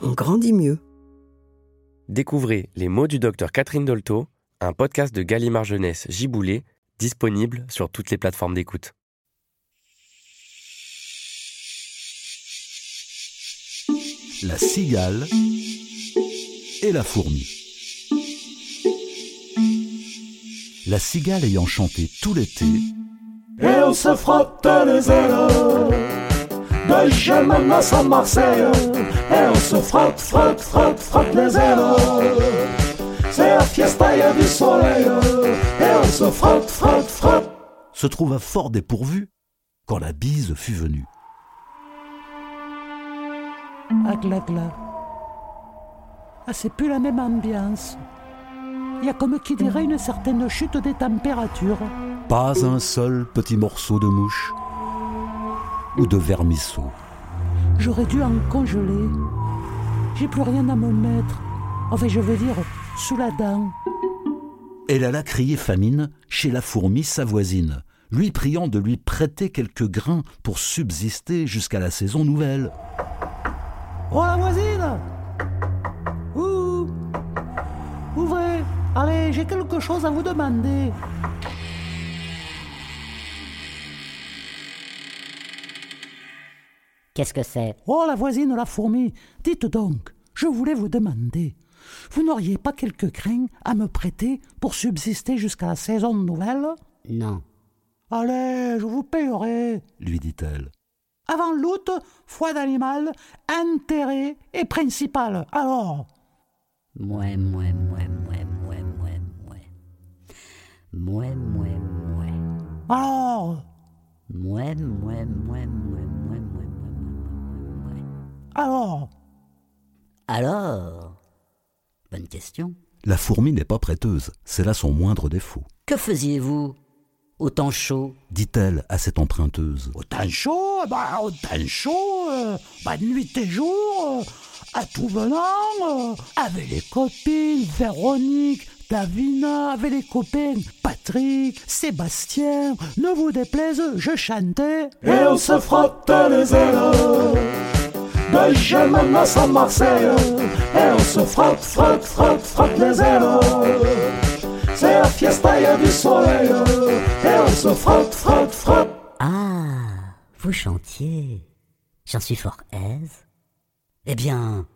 on grandit mieux. Découvrez Les mots du docteur Catherine Dolto, un podcast de Gallimard Jeunesse Giboulé, disponible sur toutes les plateformes d'écoute. La cigale et la fourmi. La cigale ayant chanté tout l'été, Et on se frotte les ailes De Jemannas à Marseille Et on se frotte, frotte, frotte, frotte les ailes C'est la fiesta, y a du soleil Et on se frotte, frotte, frotte se trouva fort dépourvu quand la bise fut venue. Ah, gla gla. Ah, c'est plus la même ambiance. Il y a comme qui dirait une certaine chute des températures. Pas un seul petit morceau de mouche ou de vermisseau. J'aurais dû en congeler. J'ai plus rien à me mettre. Enfin, je veux dire, sous la dent. Elle alla crier famine chez la fourmi sa voisine, lui priant de lui prêter quelques grains pour subsister jusqu'à la saison nouvelle. Oh, la voisine Ouh Ouvrez Allez, j'ai quelque chose à vous demander. Qu'est-ce que c'est? Oh, la voisine, la fourmi Dites donc, je voulais vous demander. Vous n'auriez pas quelques grains à me prêter pour subsister jusqu'à la saison nouvelle Non. Allez, je vous payerai, lui dit-elle. Avant l'août, foi d'animal, intérêt et principal. Alors? Mouais, mouais, mouais, mouais, mouais, mouais, mouais. Mouais, mouais, mouais. Alors? Mouais, mouais, mouais, mouais, mouais, mouais. Alors Alors Bonne question. La fourmi n'est pas prêteuse, c'est là son moindre défaut, Que faisiez-vous au temps chaud? Dit-elle à cette emprunteuse. Au temps chaud, bah, au temps chaud, euh, bah, nuit et jour, euh, à tout venant, euh, avec les copines, Véronique, Davina, avec les copains, Patrick, Sébastien, ne vous déplaise, je chantais. Et on se frotte les ailes De Jemannas à Marseille Et se frotte, frotte, frotte, frotte les ailes C'est la fiesta, du soleil Et on se frotte, frotte, frotte Ah, vous chantiez. J'en suis fort aise. Eh bien,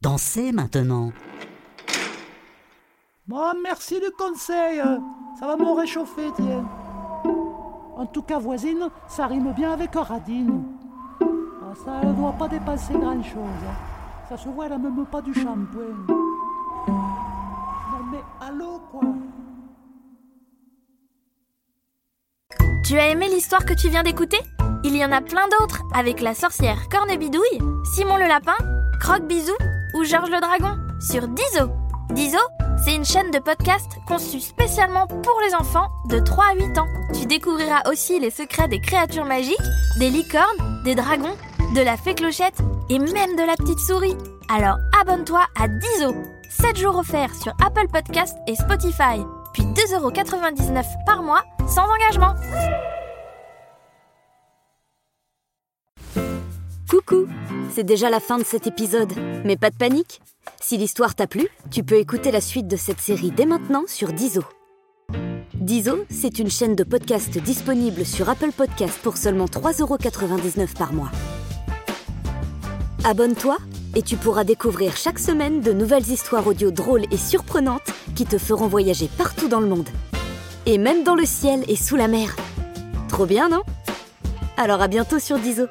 dansez maintenant. Bon, merci du conseil, ça va me réchauffer, tiens. En tout cas, voisine, ça rime bien avec radine. Ça ne doit pas dépasser grand-chose. Ça se voit, elle n'a même pas du shampoing. Non mais allô, quoi? Tu as aimé l'histoire que tu viens d'écouter? Il y en a plein d'autres avec la sorcière Cornebidouille, Simon le lapin, Croque Bisou ou Georges le dragon sur Dizo. Dizo, c'est une chaîne de podcast conçue spécialement pour les enfants de 3 à 8 ans. Tu découvriras aussi les secrets des créatures magiques, des licornes, des dragons de la fée clochette et même de la petite souris. Alors abonne-toi à Diso. 7 jours offerts sur Apple Podcast et Spotify. Puis 2,99€ par mois sans engagement. Coucou C'est déjà la fin de cet épisode, mais pas de panique Si l'histoire t'a plu, tu peux écouter la suite de cette série dès maintenant sur Dizo. Dizo, c'est une chaîne de podcast disponible sur Apple Podcast pour seulement 3,99€ par mois. Abonne-toi et tu pourras découvrir chaque semaine de nouvelles histoires audio drôles et surprenantes qui te feront voyager partout dans le monde. Et même dans le ciel et sous la mer. Trop bien, non? Alors à bientôt sur Dizo.